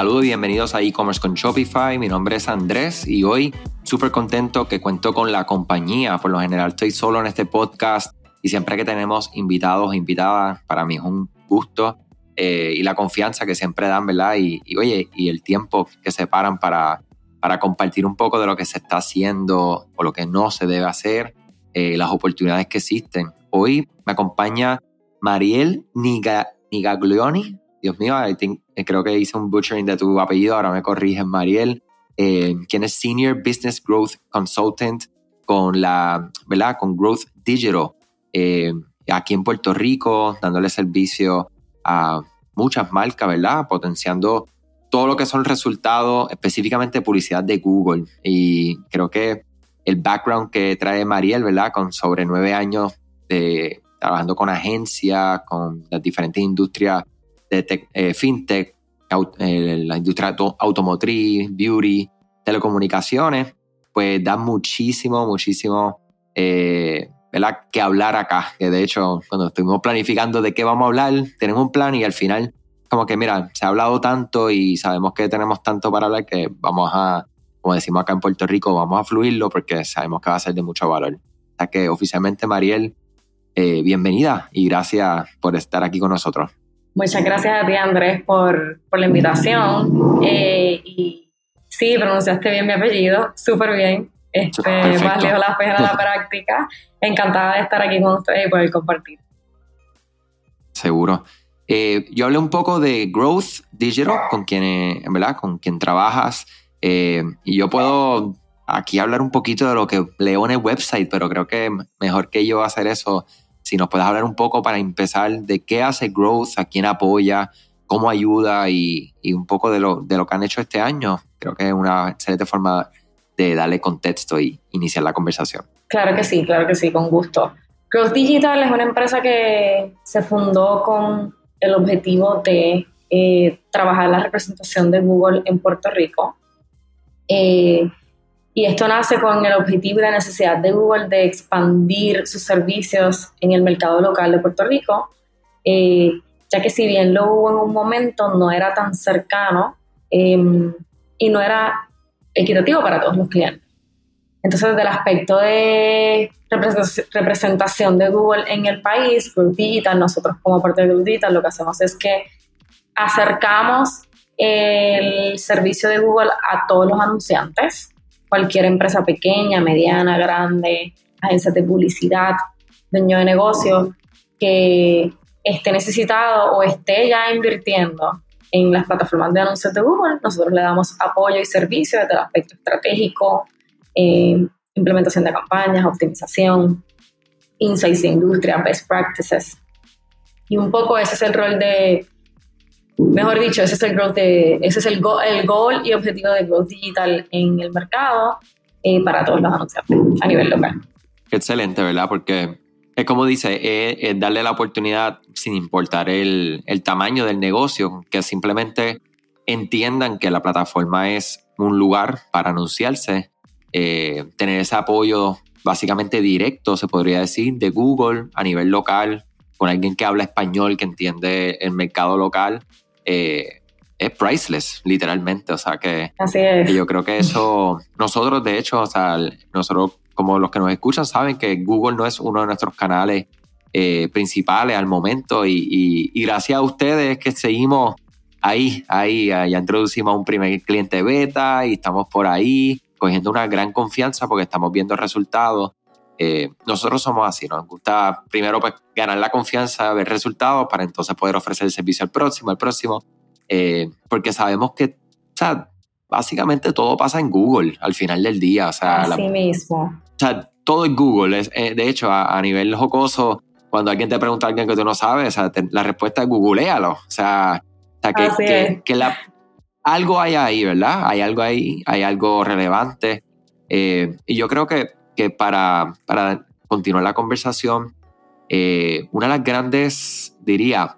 Saludos y bienvenidos a e-commerce con Shopify. Mi nombre es Andrés y hoy súper contento que cuento con la compañía. Por lo general estoy solo en este podcast y siempre que tenemos invitados e invitadas, para mí es un gusto eh, y la confianza que siempre dan, ¿verdad? Y, oye, y el tiempo que se paran para, para compartir un poco de lo que se está haciendo o lo que no se debe hacer, eh, las oportunidades que existen. Hoy me acompaña Mariel Nigaglioni. Dios mío, eh, creo que hice un butchering de tu apellido, ahora me corrigen, Mariel, eh, quien es Senior Business Growth Consultant con la, ¿verdad? Con Growth Digital, eh, aquí en Puerto Rico, dándole servicio a muchas marcas, ¿verdad? Potenciando todo lo que son resultados, específicamente publicidad de Google. Y creo que el background que trae Mariel, ¿verdad? Con sobre nueve años de, trabajando con agencias, con las diferentes industrias de eh, fintech, eh, la industria automotriz, beauty, telecomunicaciones, pues da muchísimo, muchísimo eh, que hablar acá. Que de hecho, cuando estuvimos planificando de qué vamos a hablar, tenemos un plan y al final, como que mira, se ha hablado tanto y sabemos que tenemos tanto para hablar que vamos a, como decimos acá en Puerto Rico, vamos a fluirlo porque sabemos que va a ser de mucho valor. O sea que oficialmente, Mariel, bienvenida y gracias por estar aquí con nosotros. Muchas gracias a ti, Andrés, por, por la invitación. Eh, y sí, pronunciaste bien mi apellido, súper bien. Este, valió la pena la práctica. Encantada de estar aquí con ustedes y poder compartir. Seguro. Eh, yo hablé un poco de Growth Digital, con quien, ¿verdad? Con quien trabajas. Eh, y yo puedo aquí hablar un poquito de lo que leo en el website, pero creo que mejor que yo hacer eso si nos puedes hablar un poco para empezar de qué hace Growth, a quién apoya, cómo ayuda y, un poco de lo, de lo, que han hecho este año. Creo que es una excelente forma de darle contexto y iniciar la conversación. Claro que sí, claro que sí, con gusto. Growth Digital es una empresa que se fundó con el objetivo de eh, trabajar la representación de Google en Puerto Rico. Eh, y esto nace con el objetivo y la necesidad de Google de expandir sus servicios en el mercado local de Puerto Rico, eh, ya que si bien lo hubo en un momento, no era tan cercano em, y no era equitativo para todos los clientes. Entonces, desde el aspecto de representación de Google en el país, Google Digital, nosotros como parte de Google Digital lo que hacemos es que acercamos el servicio de Google a todos los anunciantes cualquier empresa pequeña, mediana, grande, agencias de publicidad, dueño de negocio, que esté necesitado o esté ya invirtiendo en las plataformas de anuncios de Google, nosotros le damos apoyo y servicio desde el aspecto estratégico, eh, implementación de campañas, optimización, insights de industria, best practices. Y un poco ese es el rol de, Mejor dicho, ese es el growth ese es el, el goal y objetivo de growth digital en el mercado eh, para todos los anunciantes a nivel local. Excelente, ¿verdad? Porque es como dice, es, darle la oportunidad sin importar el, el, tamaño del negocio, que simplemente entiendan que la plataforma es un lugar para anunciarse, eh, tener ese apoyo básicamente directo, se podría decir, de Google a nivel local, con alguien que habla español, que entiende el mercado local eh, es priceless, literalmente. O sea que, yo creo que eso, nosotros de hecho, o sea, nosotros como los que nos escuchan saben que Google no es uno de nuestros canales eh, principales al momento y, gracias a ustedes que seguimos ahí, ahí, ya introducimos un primer cliente beta y estamos por ahí cogiendo una gran confianza porque estamos viendo resultados. Eh, nosotros somos así, nos gusta primero pues, ganar la confianza, ver resultados para entonces poder ofrecer el servicio al próximo, al próximo, eh, porque sabemos que, o sea, básicamente todo pasa en Google al final del día. O sea, así mismo. O sea, todo es Google. Eh, de hecho, a, nivel jocoso, cuando alguien te pregunta a alguien que tú no sabes, la respuesta es googlealo. O sea, que, que, la, algo hay ahí, ¿verdad? Hay algo ahí, hay algo relevante. y yo creo que que para, para continuar la conversación, eh, una de las grandes, diría,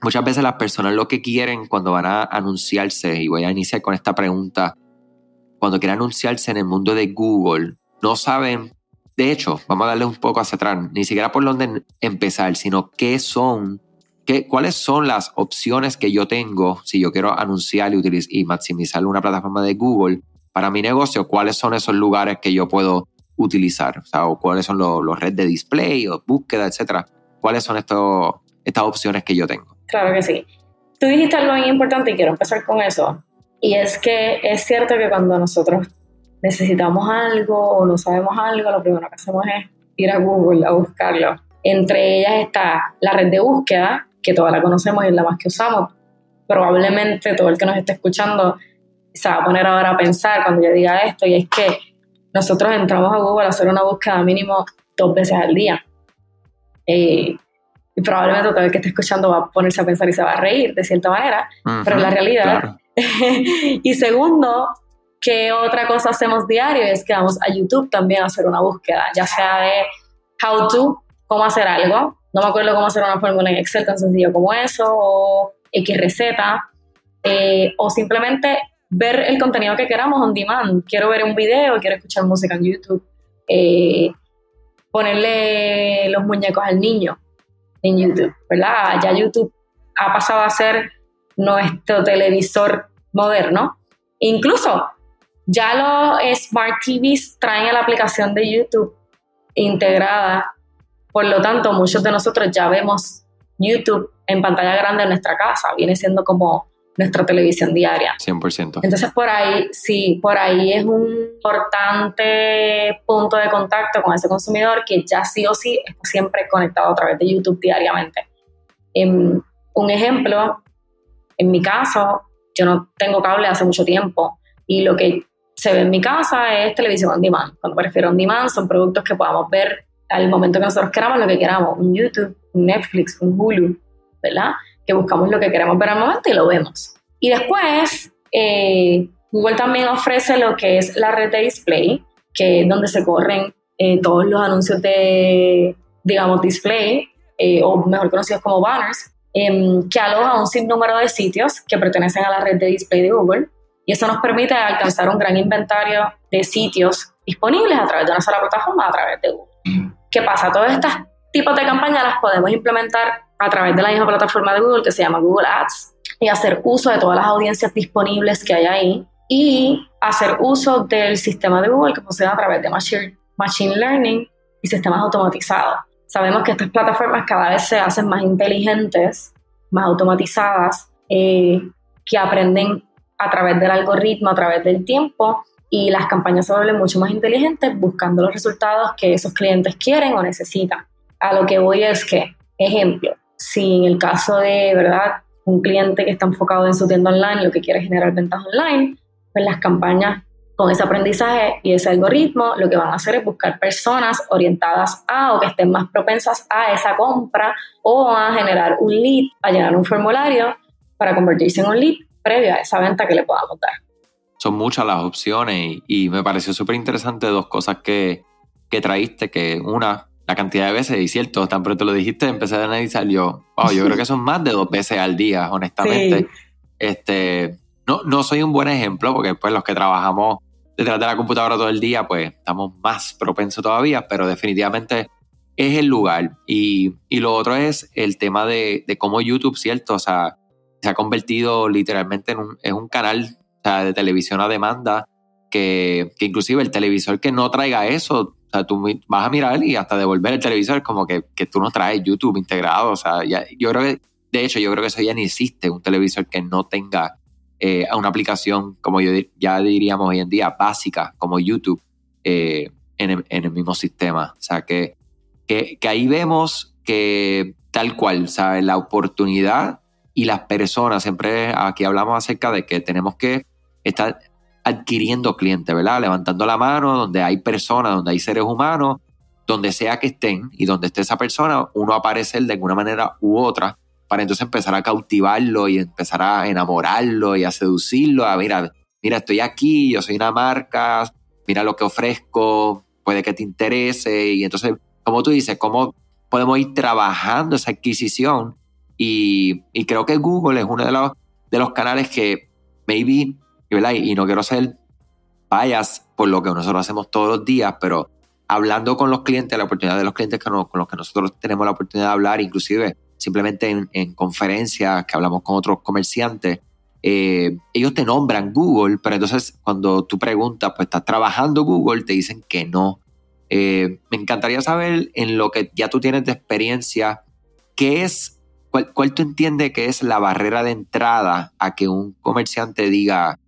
muchas veces las personas lo que quieren cuando van a anunciarse, y voy a iniciar con esta pregunta, cuando quieren anunciarse en el mundo de Google, no saben, de hecho, vamos a darle un poco hacia atrás, ni siquiera por dónde empezar, sino qué son ¿qué, ¿cuáles son las opciones que yo tengo si yo quiero anunciar y, y maximizar una plataforma de Google para mi negocio? ¿Cuáles son esos lugares que yo puedo utilizar? O sea, cuáles son los, los redes de display o búsqueda, etcétera. ¿Cuáles son estos, estas opciones que yo tengo? Claro que sí. Tú dijiste algo muy importante y quiero empezar con eso. Y es que es cierto que cuando nosotros necesitamos algo o no sabemos algo, lo primero que hacemos es ir a Google a buscarlo. Entre ellas está la red de búsqueda, que todas la conocemos y es la más que usamos. Probablemente todo el que nos esté escuchando se va a poner ahora a pensar cuando yo diga esto, y es que nosotros entramos a Google a hacer una búsqueda mínimo dos veces al día. Eh, y probablemente todo el que esté escuchando va a ponerse a pensar y se va a reír de cierta manera, pero la realidad. y segundo, ¿qué otra cosa hacemos diario? Es que vamos a YouTube también a hacer una búsqueda, ya sea de how to, cómo hacer algo. No me acuerdo cómo hacer una fórmula en Excel tan sencillo como eso, o X receta, eh, o simplemente ver el contenido que queramos on demand. Quiero ver un video, quiero escuchar música en YouTube, eh, ponerle los muñecos al niño en YouTube, ¿verdad? Ya YouTube ha pasado a ser nuestro televisor moderno. Incluso ya los Smart TVs traen la aplicación de YouTube integrada. Por lo tanto, muchos de nosotros ya vemos YouTube en pantalla grande en nuestra casa. Viene siendo como nuestra televisión diaria. 100%. Entonces, por ahí, sí, por ahí es un importante punto de contacto con ese consumidor que ya sí o sí está siempre conectado a través de YouTube diariamente. Em, un ejemplo, en mi caso, yo no tengo cable hace mucho tiempo y lo que se ve en mi casa es televisión on demand. Cuando prefiero on demand son productos que podamos ver al momento que nosotros queramos lo que queramos, un YouTube, un Netflix, un Hulu, ¿verdad? Que buscamos lo que queremos ver al momento y lo vemos. Y después, eh, Google también ofrece lo que es la red de display, que es donde se corren eh, todos los anuncios de, digamos, display, eh, o mejor conocidos como banners, em, que aloja un sinnúmero de sitios que pertenecen a la red de display de Google y eso nos permite alcanzar un gran inventario de sitios disponibles a través de una sola plataforma, a través de Google. ¿Qué pasa? Todos estos tipos de campañas las podemos implementar a través de la misma plataforma de Google que se llama Google Ads y hacer uso de todas las audiencias disponibles que hay ahí y hacer uso del sistema de Google que funciona a través de Machine, machine Learning y sistemas automatizados. Sabemos que estas plataformas cada vez se hacen más inteligentes, más automatizadas, eh, que aprenden a través del algoritmo, a través del tiempo, y las campañas se vuelven mucho más inteligentes buscando los resultados que esos clientes quieren o necesitan. A lo que voy es que, ejemplo, si en el caso de, ¿verdad?, un cliente que está enfocado en su tienda online, lo que quiere generar ventas online, pues las campañas con ese aprendizaje y ese algoritmo lo que van a hacer es buscar personas orientadas a o que estén más propensas a esa compra o a generar un lead, a llenar un formulario para convertirse en un lead previo a esa venta que le podamos dar. Son muchas las opciones y, me pareció súper interesante dos cosas que, que traíste, que una, la cantidad de veces, y cierto, tan pronto lo dijiste, empecé a analizar yo, wow, yo creo que son más de dos veces al día, honestamente. Este, no, no soy un buen ejemplo, porque pues los que trabajamos detrás de la computadora todo el día, pues estamos más propensos todavía, pero definitivamente es el lugar. Y, y lo otro es el tema de, de, cómo YouTube, ¿cierto? O sea, se ha convertido literalmente en un, un canal de televisión a demanda que, que, inclusive el televisor que no traiga eso, o sea, tú vas a mirar y hasta devolver el televisor como que, que tú no traes YouTube integrado, o sea, yo creo que, de hecho, yo creo que eso ya ni existe, un televisor que no tenga eh, una aplicación, como yo ya diríamos hoy en día, básica, como YouTube, eh, en, el, en, el, mismo sistema. O sea, que, que, que ahí vemos que tal cual, ¿sabes? La oportunidad y las personas, siempre aquí hablamos acerca de que tenemos que estar adquiriendo clientes, ¿verdad? Levantando la mano, donde hay personas, donde hay seres humanos, donde sea que estén y donde esté esa persona, uno aparece de alguna manera u otra para entonces empezar a cautivarlo y empezar a enamorarlo y a seducirlo, a mira, mira, estoy aquí, yo soy una marca, mira lo que ofrezco, puede que te interese y entonces, como tú dices, cómo podemos ir trabajando esa adquisición y, creo que Google es uno de los, de los canales que maybe, Y, no quiero ser payas por lo que nosotros hacemos todos los días, pero hablando con los clientes, la oportunidad de los clientes con los que nosotros tenemos la oportunidad de hablar, inclusive simplemente en, conferencias que hablamos con otros comerciantes, eh, ellos te nombran Google, pero entonces cuando tú preguntas, pues estás trabajando Google, te dicen que no. Eh, me encantaría saber en lo que ya tú tienes de experiencia, ¿qué es, cuál, cuál tú entiendes que es la barrera de entrada a que un comerciante diga,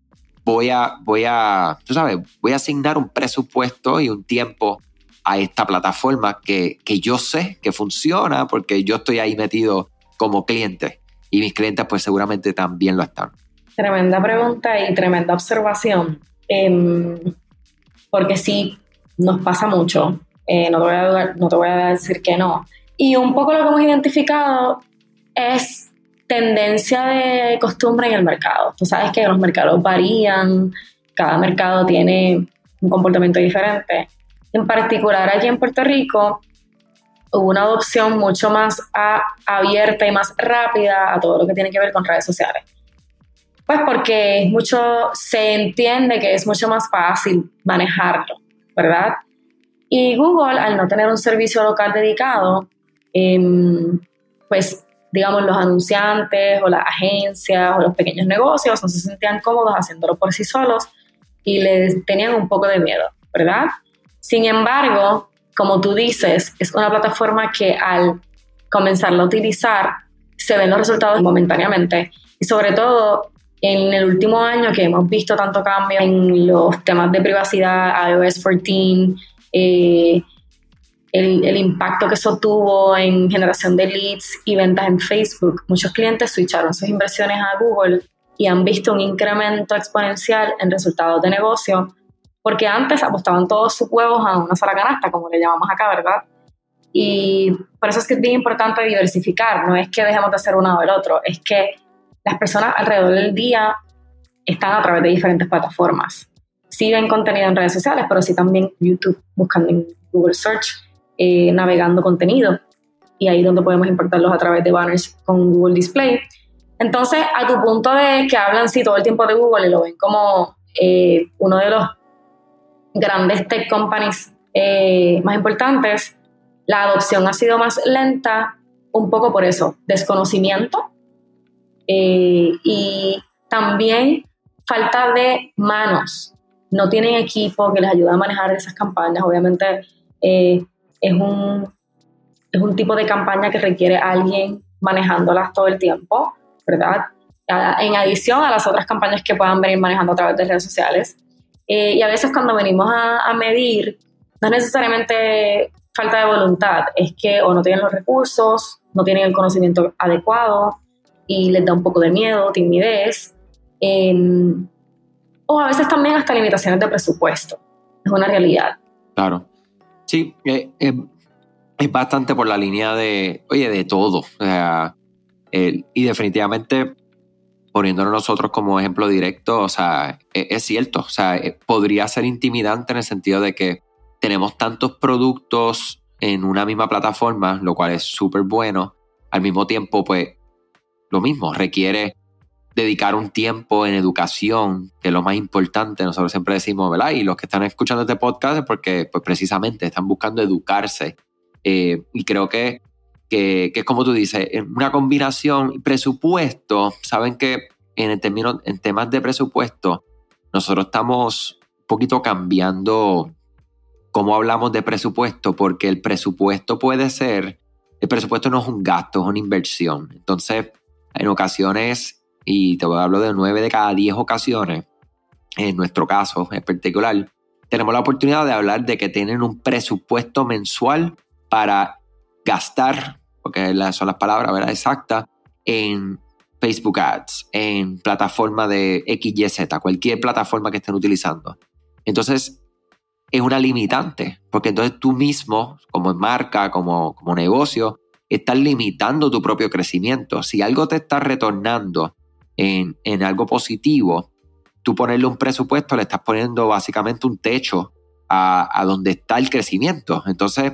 voy a, voy a, tú sabes, voy a asignar un presupuesto y un tiempo a esta plataforma que, que yo sé que funciona porque yo estoy ahí metido como cliente y mis clientes pues seguramente también lo están. Tremenda pregunta y tremenda observación, em, porque sí, nos pasa mucho, eh, no, te voy a, no te voy a decir que no. Y un poco lo que hemos identificado es tendencia de costumbre en el mercado. Tú sabes que los mercados varían, cada mercado tiene un comportamiento diferente. En particular aquí en Puerto Rico hubo una adopción mucho más abierta y más rápida a todo lo que tiene que ver con redes sociales. Pues porque mucho, se entiende que es mucho más fácil manejarlo, ¿verdad? Y Google, al no tener un servicio local dedicado, em, pues digamos, los anunciantes o las agencias o los pequeños negocios no se sentían cómodos haciéndolo por sí solos y les tenían un poco de miedo, ¿verdad? Sin embargo, como tú dices, es una plataforma que al comenzarla a utilizar se ven los resultados momentáneamente y sobre todo en el último año que hemos visto tanto cambio en los temas de privacidad, iOS 14, eh, el, impacto que eso tuvo en generación de leads y ventas en Facebook. Muchos clientes switcharon sus inversiones a Google y han visto un incremento exponencial en resultados de negocio, porque antes apostaban todos sus huevos a una sola canasta, como le llamamos acá, ¿verdad? Y por eso es que es bien importante diversificar, no es que dejemos de hacer uno o el otro, es que las personas alrededor del día están a través de diferentes plataformas. Sí ven contenido en redes sociales, pero sí también YouTube, buscando en Google Search eh, navegando contenido. Y ahí donde podemos importarlos a través de banners con Google Display. Entonces, a tu punto de que hablan sí todo el tiempo de Google y lo ven como eh, uno de los grandes tech companies eh, más importantes, la adopción ha sido más lenta, un poco por eso, desconocimiento y también falta de manos. No tienen equipo que les ayude a manejar esas campañas. Obviamente, es un, es un tipo de campaña que requiere a alguien manejándolas todo el tiempo, ¿verdad? En adición a las otras campañas que puedan venir manejando a través de redes sociales. Eh, y a veces cuando venimos a, a, medir, no es necesariamente falta de voluntad, es que o no tienen los recursos, no tienen el conocimiento adecuado y les da un poco de miedo, timidez, em, o a veces también hasta limitaciones de presupuesto. Es una realidad. Claro. Sí, eh, eh, es bastante por la línea de, oye, de todo. O sea, y definitivamente poniéndonos nosotros como ejemplo directo, o sea, es, es cierto, o sea, eh, podría ser intimidante en el sentido de que tenemos tantos productos en una misma plataforma, lo cual es súper bueno. Al mismo tiempo, pues, lo mismo, requiere dedicar un tiempo en educación, que es lo más importante, nosotros siempre decimos, ¿verdad? Y los que están escuchando este podcast es porque pues precisamente están buscando educarse. Eh, y creo que, que, es como tú dices, una combinación presupuesto, saben que en, el término, en temas de presupuesto, nosotros estamos un poquito cambiando cómo hablamos de presupuesto, porque el presupuesto puede ser, el presupuesto no es un gasto, es una inversión. Entonces, en ocasiones y te hablar de 9 de cada 10 ocasiones, en nuestro caso en particular, tenemos la oportunidad de hablar de que tienen un presupuesto mensual para gastar, porque son las palabras ¿verdad? exactas, en Facebook Ads, en plataforma de XYZ, cualquier plataforma que estén utilizando. Entonces, es una limitante, porque entonces tú mismo, como marca, como, como negocio, estás limitando tu propio crecimiento. Si algo te está retornando en, algo positivo, tú ponerle un presupuesto, le estás poniendo básicamente un techo a, donde está el crecimiento. Entonces,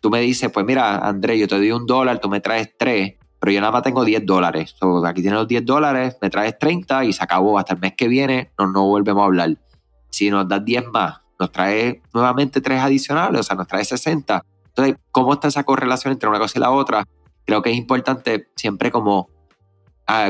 tú me dices, pues mira, André, yo te doy un dólar, tú me traes tres, pero yo nada más tengo 10 dólares. aquí tienes los 10 dólares, me traes 30 y se acabó. Hasta el mes que viene no, no volvemos a hablar. Si nos das 10 más, nos traes nuevamente 3 adicionales, o sea, nos traes 60. Entonces, ¿cómo está esa correlación entre una cosa y la otra? creo que es importante siempre como,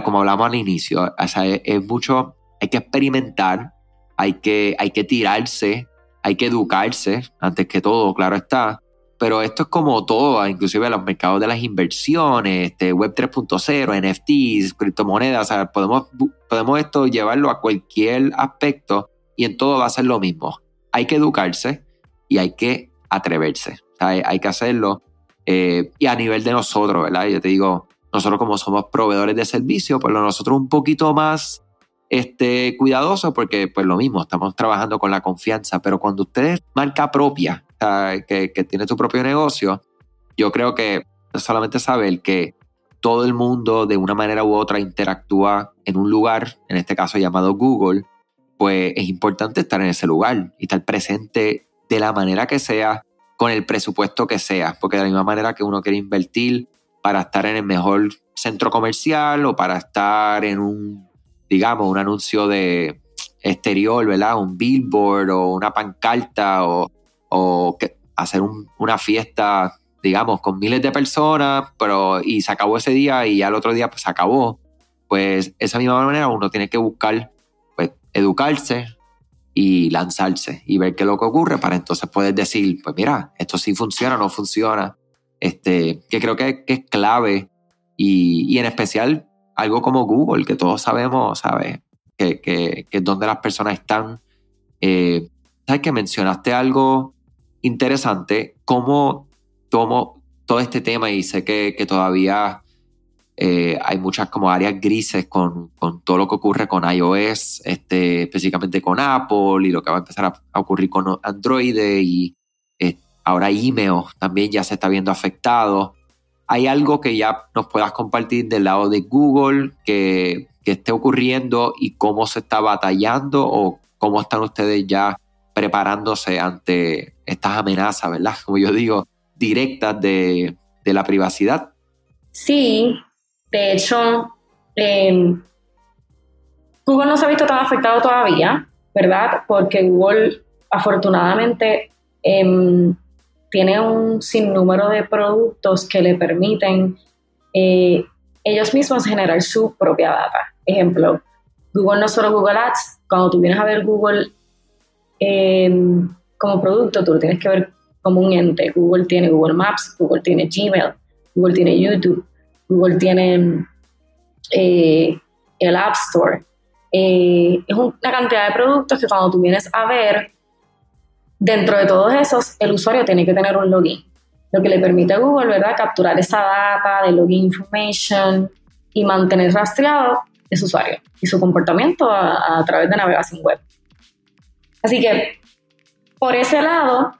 como hablamos al inicio, o sea, es, mucho, hay que experimentar, hay que, hay que tirarse, hay que educarse, antes que todo, claro está, pero esto es como todo, inclusive los mercados de las inversiones, este, Web 3.0, NFTs, criptomonedas, o sea, podemos, podemos esto llevarlo a cualquier aspecto y en todo va a ser lo mismo. Hay que educarse y hay que atreverse, hay, hay, que hacerlo. Eh, y a nivel de nosotros, ¿verdad? Yo te digo, nosotros como somos proveedores de servicio, pues nosotros un poquito más este, cuidadosos porque pues lo mismo, estamos trabajando con la confianza, pero cuando usted es marca propia, que, tiene tu propio negocio, yo creo que solamente saber que todo el mundo de una manera u otra interactúa en un lugar, en este caso llamado Google, pues es importante estar en ese lugar y estar presente de la manera que sea, con el presupuesto que sea, porque de la misma manera que uno quiere invertir para estar en el mejor centro comercial o para estar en un, digamos, un anuncio de exterior, ¿verdad? Un billboard o una pancarta o o que hacer una fiesta, digamos, con miles de personas, pero y se acabó ese día y al otro día pues se acabó. Pues esa misma manera uno tiene que buscar, pues, educarse y lanzarse y ver qué es lo que ocurre para entonces poder decir, pues mira, esto sí funciona, no funciona. Este, que creo que, es clave y, y, en especial algo como Google, que todos sabemos, ¿sabes? Que, que, que es donde las personas están. Eh, ¿Sabes que mencionaste algo interesante cómo tomo todo este tema y sé que, todavía eh, hay muchas como áreas grises con, todo lo que ocurre con iOS, este, específicamente con Apple y lo que va a empezar a, ocurrir con Android y ahora email también ya se está viendo afectado. ¿Hay algo que ya nos puedas compartir del lado de Google que, que esté ocurriendo y cómo se está batallando o cómo están ustedes ya preparándose ante estas amenazas, ¿verdad? Como yo digo, directas de, la privacidad. Sí, de hecho, em, Google no se ha visto tan afectado todavía, ¿verdad? Porque Google afortunadamente em, tiene un sinnúmero de productos que le permiten eh, ellos mismos generar su propia data. Ejemplo, Google no solo Google Ads, cuando tú vienes a ver Google Em, como producto tú lo tienes que ver como un ente. Google tiene Google Maps, Google tiene Gmail, Google tiene YouTube, Google tiene eh, el App Store. Eh, es una cantidad de productos que cuando tú vienes a ver, dentro de todos esos, el usuario tiene que tener un login. Lo que le permite a Google, ¿verdad?, capturar esa data de login information y mantener rastreado ese usuario y su comportamiento a través de navegación web. Así que por ese lado,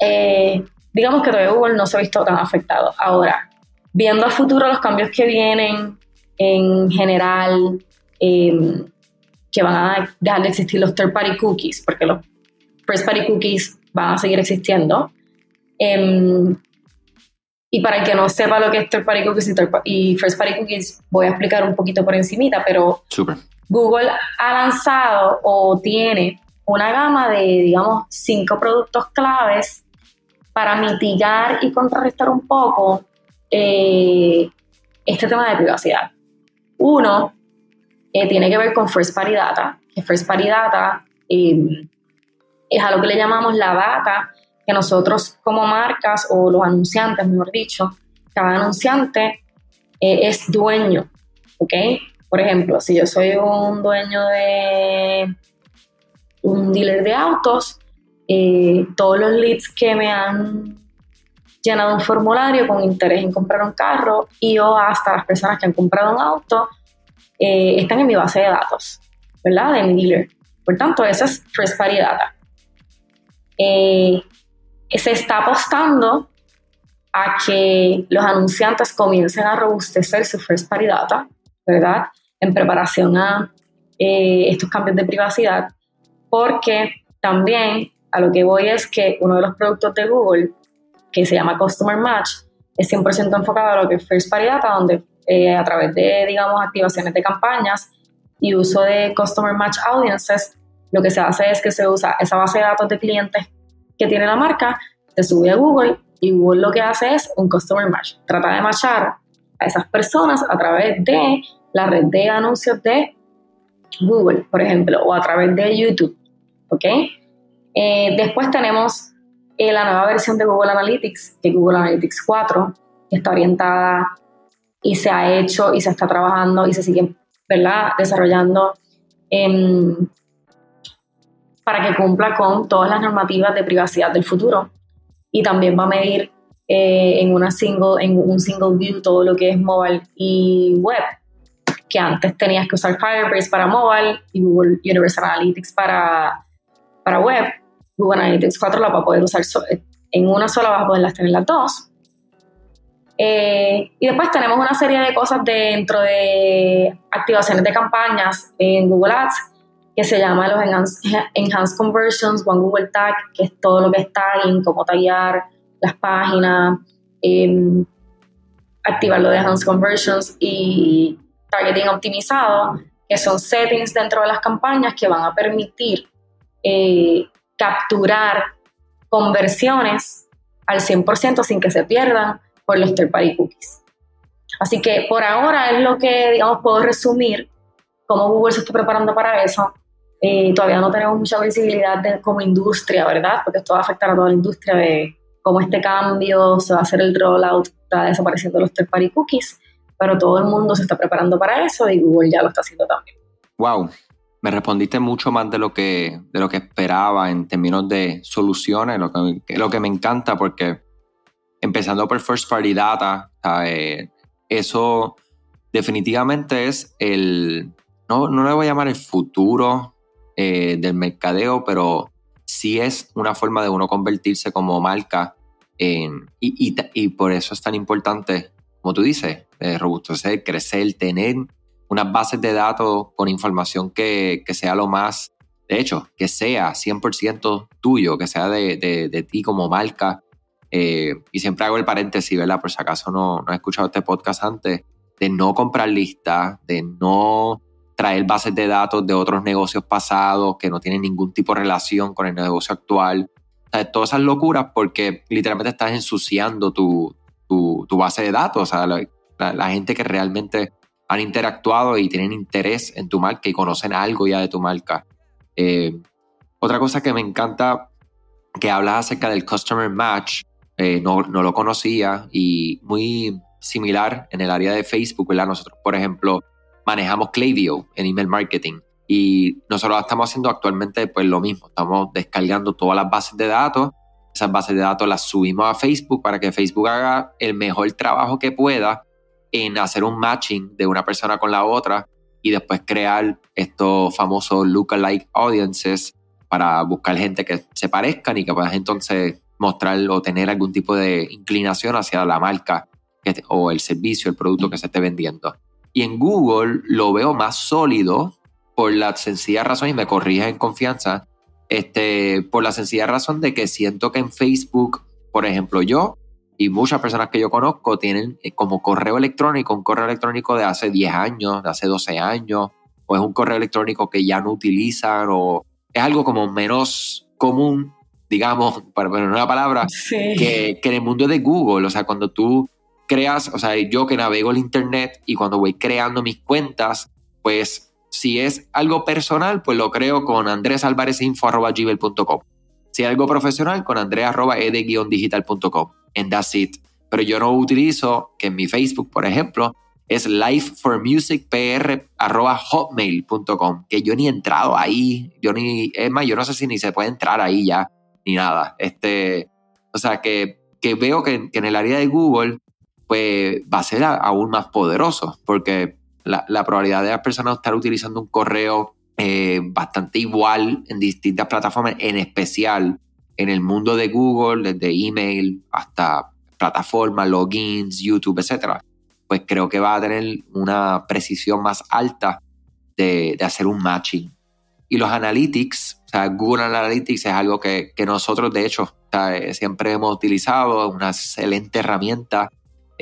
eh, digamos que todavía Google no se ha visto tan afectado. Ahora, viendo a futuro los cambios que vienen en general, em, que van a dejar de existir los third party cookies, porque los first party cookies van a seguir existiendo. Em, y para el que no sepa lo que es third party cookies y, first party cookies, voy a explicar un poquito por encimita, pero Google ha lanzado o tiene una gama de, digamos, cinco productos claves para mitigar y contrarrestar un poco eh, este tema de privacidad. Uno eh, tiene que ver con First Party Data, que First Party Data eh, es a lo que le llamamos la data que nosotros como marcas o los anunciantes, mejor dicho, cada anunciante es dueño, ¿ok? Por ejemplo, si yo soy un dueño de un dealer de autos, eh, todos los leads que me han llenado un formulario con interés en comprar un carro y o hasta las personas que han comprado un auto eh, están en mi base de datos, ¿verdad? De mi dealer. Por tanto, esa es First Party Data. Eh, se está apostando a que los anunciantes comiencen a robustecer su First Party Data, ¿verdad? En preparación a estos cambios de privacidad porque también a lo que voy es que uno de los productos de Google, que se llama Customer Match, es 100% enfocado a lo que es First Party Data, donde eh, a través de, digamos, activaciones de campañas y uso de Customer Match Audiences, lo que se hace es que se usa esa base de datos de clientes que tiene la marca, se sube a Google Y Google lo que hace es un customer match. Trata de matchar a esas personas a través de la red de anuncios de Google, por ejemplo, o a través de YouTube. ¿Ok? Eh, después tenemos eh, la nueva versión de Google Analytics, que es Google Analytics 4, que está orientada y se ha hecho y se está trabajando y se sigue ¿verdad? desarrollando para que cumpla con todas las normativas de privacidad del futuro. Y también va a medir eh, en, una single, en un single view todo lo que es mobile y web, que antes tenías que usar Firebase para mobile y Google Universal Analytics para, para web. Google Analytics 4 la va a poder usar en una sola, vas a poderlas tener las dos. Eh, y después tenemos una serie de cosas dentro de activaciones de campañas en Google Ads que se llama los Enhanced, Conversions, One Google Tag, que es todo lo que es tagging, cómo taggear las páginas, eh, activar lo de Enhanced Conversions y targeting optimizado, que son settings dentro de las campañas que van a permitir eh, capturar conversiones al 100% sin que se pierdan por los third party cookies. Así que por ahora es lo que, digamos, puedo resumir cómo Google se está preparando para eso. Eh, todavía no tenemos mucha visibilidad de, como industria, ¿verdad? Porque esto va a afectar a toda la industria de cómo este cambio se va a hacer el rollout, está desapareciendo los third party cookies, pero todo el mundo se está preparando para eso y Google ya lo está haciendo también. Wow, me respondiste mucho más de lo que, de lo que esperaba en términos de soluciones, lo que, lo que me encanta porque empezando por First Party Data, eso definitivamente es el, no, no le voy a llamar el futuro eh, del mercadeo, pero sí es una forma de uno convertirse como marca y, por eso es tan importante, como tú dices, eh, robustecer, crecer, tener unas bases de datos con información que, sea lo más, de hecho, que sea 100% tuyo, que sea de, ti como marca eh, y siempre hago el paréntesis, ¿verdad? Por si acaso no, no escuchado este podcast antes, de no comprar listas, de no traer bases de datos de otros negocios pasados que no tienen ningún tipo de relación con el negocio actual. Todas esas locuras porque literalmente estás ensuciando tu, tu, tu base de datos. O sea, la, gente que realmente han interactuado y tienen interés en tu marca y conocen algo ya de tu marca. Eh, otra cosa que me encanta que hablas acerca del customer match eh, no, no, lo conocía y muy similar en el área de Facebook, ¿verdad? Nosotros, por ejemplo, manejamos Klaviyo en email marketing y nosotros estamos haciendo actualmente pues lo mismo, estamos descargando todas las bases de datos, esas bases de datos las subimos a Facebook para que Facebook haga el mejor trabajo que pueda en hacer un matching de una persona con la otra y después crear estos famosos lookalike audiences para buscar gente que se parezcan y que puedan entonces mostrar o tener algún tipo de inclinación hacia la marca o el servicio, el producto que se esté vendiendo. Y en Google lo veo más sólido por la sencilla razón, y me corrige en confianza, este, por la sencilla razón de que siento que en Facebook, por ejemplo, yo y muchas personas que yo conozco tienen eh, como correo electrónico un correo electrónico de hace 10 años, de hace 12 años, o es un correo electrónico que ya no utilizan, o es algo como menos común digamos, para poner una palabra, que, que en el mundo de Google, o sea, cuando tú creas, o sea, yo que navego el Internet y cuando voy creando mis cuentas, pues si es algo personal, pues lo creo con andresalvaresinfo.gmail.com. Si es algo profesional, con andrea.ed-digital.com. And that's it. Pero yo no utilizo que en mi Facebook, por ejemplo, es lifeformusicpr.hotmail.com, que yo ni he entrado ahí, yo ni, es más, yo no sé si ni se puede entrar ahí ya ni nada. Este, o sea, que, que veo que, en el área de Google pues va a ser aún más poderoso, porque la, la, probabilidad de las personas estar utilizando un correo eh, bastante igual en distintas plataformas, en especial en el mundo de Google, desde email hasta plataformas, logins, YouTube, etcétera, pues creo que va a tener una precisión más alta de, de hacer un matching. Y los analytics sea, Google Analytics es algo que, nosotros, de hecho, eh, siempre hemos utilizado, una excelente herramienta.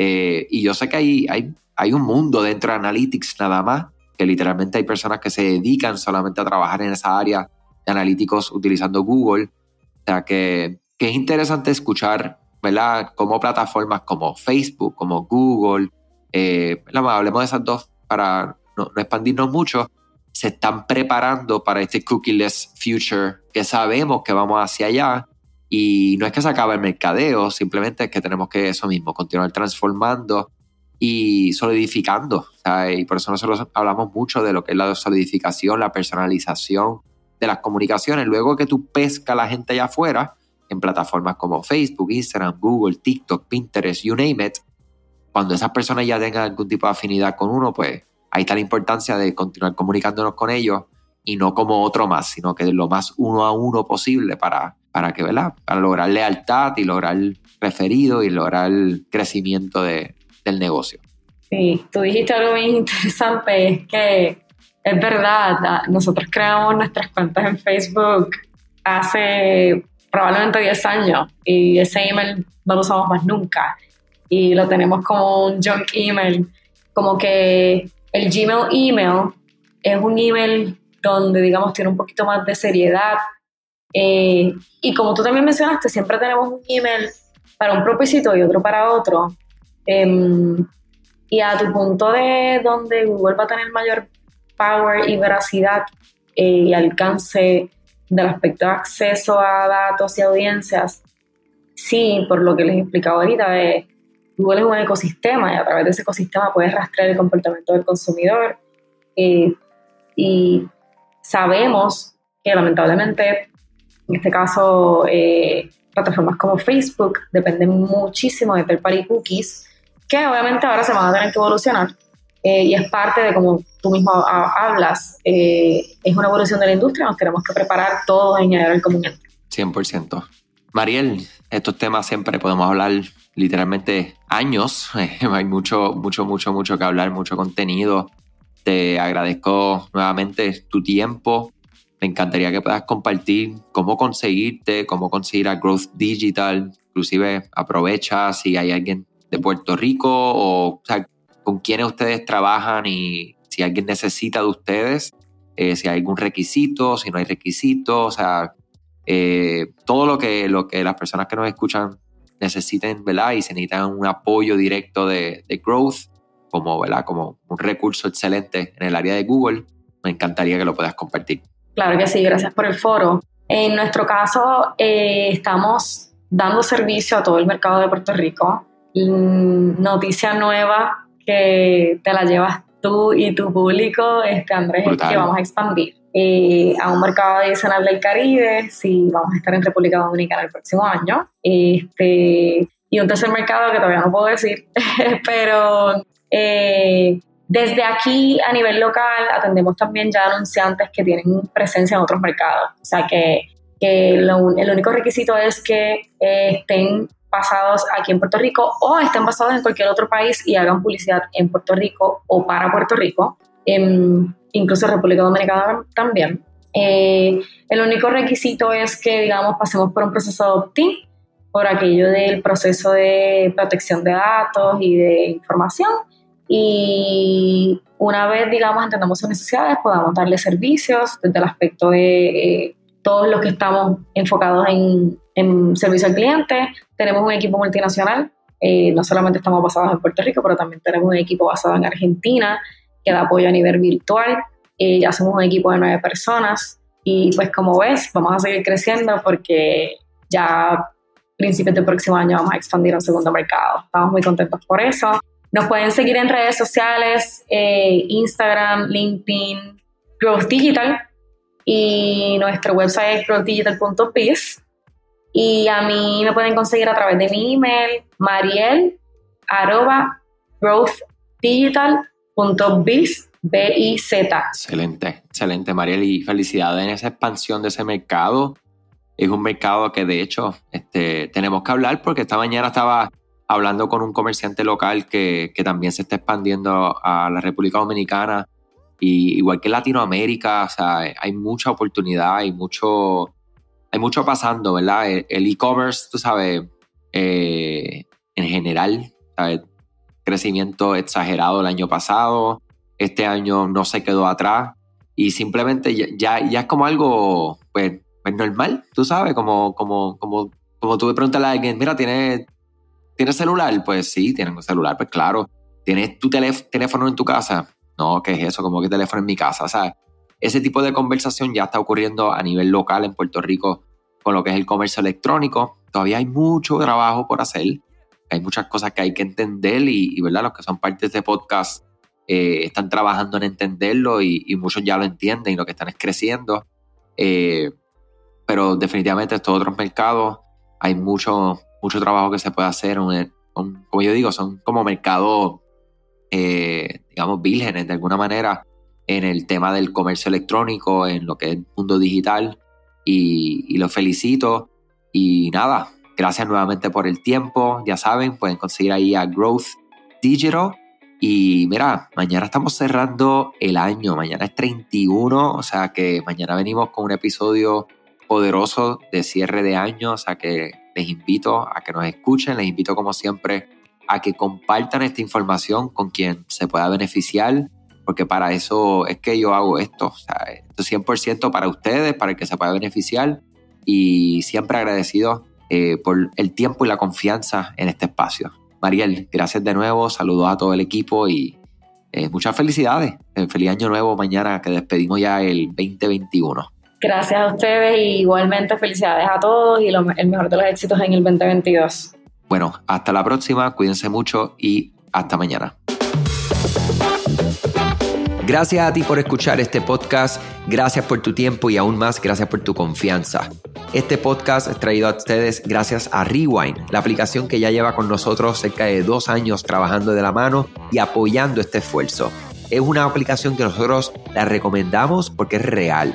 Eh, y yo sé que hay, hay, hay un mundo dentro de Analytics nada más, que literalmente hay personas que se dedican solamente a trabajar en esa área de analíticos utilizando Google. O sea, que, es interesante escuchar ¿verdad? Como plataformas como Facebook, como Google, eh, hablemos de esas dos para no, expandirnos mucho, se están preparando para este cookieless future que sabemos que vamos hacia allá. Y no es que se acabe el mercadeo, simplemente es que tenemos que eso mismo, continuar transformando y solidificando. Y por eso nosotros hablamos mucho de lo que es la solidificación, la personalización de las comunicaciones. Luego que tú pescas a la gente allá afuera, en plataformas como Facebook, Instagram, Google, TikTok, Pinterest, you name it, cuando esas personas ya tengan algún tipo de afinidad con uno, pues ahí está la importancia de continuar comunicándonos con ellos y no como otro más, sino que lo más uno a uno posible para, para que, ¿verdad? Para lograr lealtad y lograr referido y lograr el crecimiento de, del negocio. Sí, tú dijiste algo bien interesante, es que es verdad, nosotros creamos nuestras cuentas en Facebook hace probablemente 10 años y ese email no lo usamos más nunca y lo tenemos como un junk email, como que el Gmail email es un email donde digamos tiene un poquito más de seriedad eh, y como tú también mencionaste, siempre tenemos un email para un propósito y otro para otro. Em, y a tu punto de donde Google va a tener mayor power y veracidad eh, y alcance del aspecto de acceso a datos y audiencias, sí, por lo que les he explicado ahorita, Google es un ecosistema y a través de ese ecosistema puedes rastrear el comportamiento del consumidor. Eh, y sabemos que lamentablemente, en este caso, eh, plataformas como Facebook dependen muchísimo de third party cookies, que obviamente ahora se van a tener que evolucionar. Eh, y es parte de como tú mismo hablas, eh, es una evolución de la industria, nos tenemos que preparar todos en general como 100%. Mariel, estos temas siempre podemos hablar literalmente años, hay mucho, mucho, mucho, mucho que hablar, mucho contenido. Te agradezco nuevamente tu tiempo. Me encantaría que puedas compartir cómo conseguirte, cómo conseguir a Growth Digital. Inclusive aprovecha si hay alguien de Puerto Rico o, con quiénes ustedes trabajan y si alguien necesita de ustedes, eh, si hay algún requisito, si no hay requisito, o sea, eh, todo lo que, lo que las personas que nos escuchan necesiten, ¿verdad? Y se necesitan un apoyo directo de, growth, como, ¿verdad? Como un recurso excelente en el área de Google, me encantaría que lo puedas compartir. Claro que sí, gracias por el foro. En nuestro caso, eh, estamos dando servicio a todo el mercado de Puerto Rico. Noticia nueva que te la llevas tú y tu público, este Andrés, es que vamos a expandir eh, a un mercado adicional del Caribe, si vamos a estar en República Dominicana el próximo año. Este, y un tercer mercado que todavía no puedo decir, pero eh, desde aquí a nivel local atendemos también ya anunciantes que tienen presencia en otros mercados. O sea que, el único requisito es que eh, estén basados aquí en Puerto Rico o estén basados en cualquier otro país y hagan publicidad en Puerto Rico o para Puerto Rico, incluso República Dominicana también. Eh, el único requisito es que, digamos, pasemos por un proceso de opt-in, por aquello del proceso de protección de datos y de información. Y una vez, digamos, entendamos sus necesidades, podamos darle servicios desde el aspecto de eh, todos los que estamos enfocados en, en servicio al cliente. Tenemos un equipo multinacional, eh, no solamente estamos basados en Puerto Rico, pero también tenemos un equipo basado en Argentina que da apoyo a nivel virtual. Eh, ya somos un equipo de nueve personas y pues como ves, vamos a seguir creciendo porque ya a principios del próximo año vamos a expandir un segundo mercado. Estamos muy contentos por eso. Nos pueden seguir en redes sociales, eh, Instagram, LinkedIn, Growth Digital y nuestro website es growthdigital.biz y a mí me pueden conseguir a través de mi email, mariel arroba growthdigital.biz, B-I-Z. Excelente, excelente, Mariel. Y felicidades en esa expansión de ese mercado. Es un mercado que de hecho este, tenemos que hablar porque esta mañana estaba hablando con un comerciante local que, que también se está expandiendo a la República Dominicana. Y igual que Latinoamérica, o sea, hay mucha oportunidad, hay mucho, hay mucho pasando, ¿verdad? El e-commerce, tú sabes, eh, en general, ¿sabes? Crecimiento exagerado el año pasado, este año no se quedó atrás y simplemente ya, ya, es como algo, pues, pues, normal, tú sabes, como, como, como como tú me preguntas a alguien, mira, ¿tienes, ¿tienes celular? Pues sí, tienen un celular, pues claro. ¿Tienes tu teléfono en tu casa? No, ¿qué es eso? Como que teléfono en mi casa. Sea, ese tipo de conversación ya está ocurriendo a nivel local en Puerto Rico con lo que es el comercio electrónico. Todavía hay mucho trabajo por hacer. Hay muchas cosas que hay que entender y, ¿verdad? Los que son parte de este podcast eh, están trabajando en entenderlo y, muchos ya lo entienden y lo que están es creciendo. Eh, pero definitivamente estos otros mercados hay mucho, mucho trabajo que se puede hacer. como yo digo, son como mercados, eh, digamos, vírgenes de alguna manera en el tema del comercio electrónico, en lo que es el mundo digital. Y, y los felicito. Y nada, gracias nuevamente por el tiempo. Ya saben, pueden conseguir ahí a Growth Digital. Y mira, mañana estamos cerrando el año. Mañana es 31, o sea que mañana venimos con un episodio poderoso de cierre de año. O sea que les invito a que nos escuchen. Les invito, como siempre, a que compartan esta información con quien se pueda beneficiar porque para eso es que yo hago esto. O sea, esto es 100% para ustedes, para el que se pueda beneficiar y siempre agradecido eh, por el tiempo y la confianza en este espacio. Mariel, gracias de nuevo, saludos a todo el equipo y eh, muchas felicidades. Eh, feliz año nuevo mañana que despedimos ya el 2021. Gracias a ustedes y igualmente felicidades a todos y el mejor de los éxitos en el 2022. Bueno, hasta la próxima, cuídense mucho y hasta mañana. Gracias a ti por escuchar este podcast, gracias por tu tiempo y aún más gracias por tu confianza. Este podcast es traído a ustedes gracias a Rewind, la aplicación que ya lleva con nosotros cerca de dos años trabajando de la mano y apoyando este esfuerzo. Es una aplicación que nosotros la recomendamos porque es real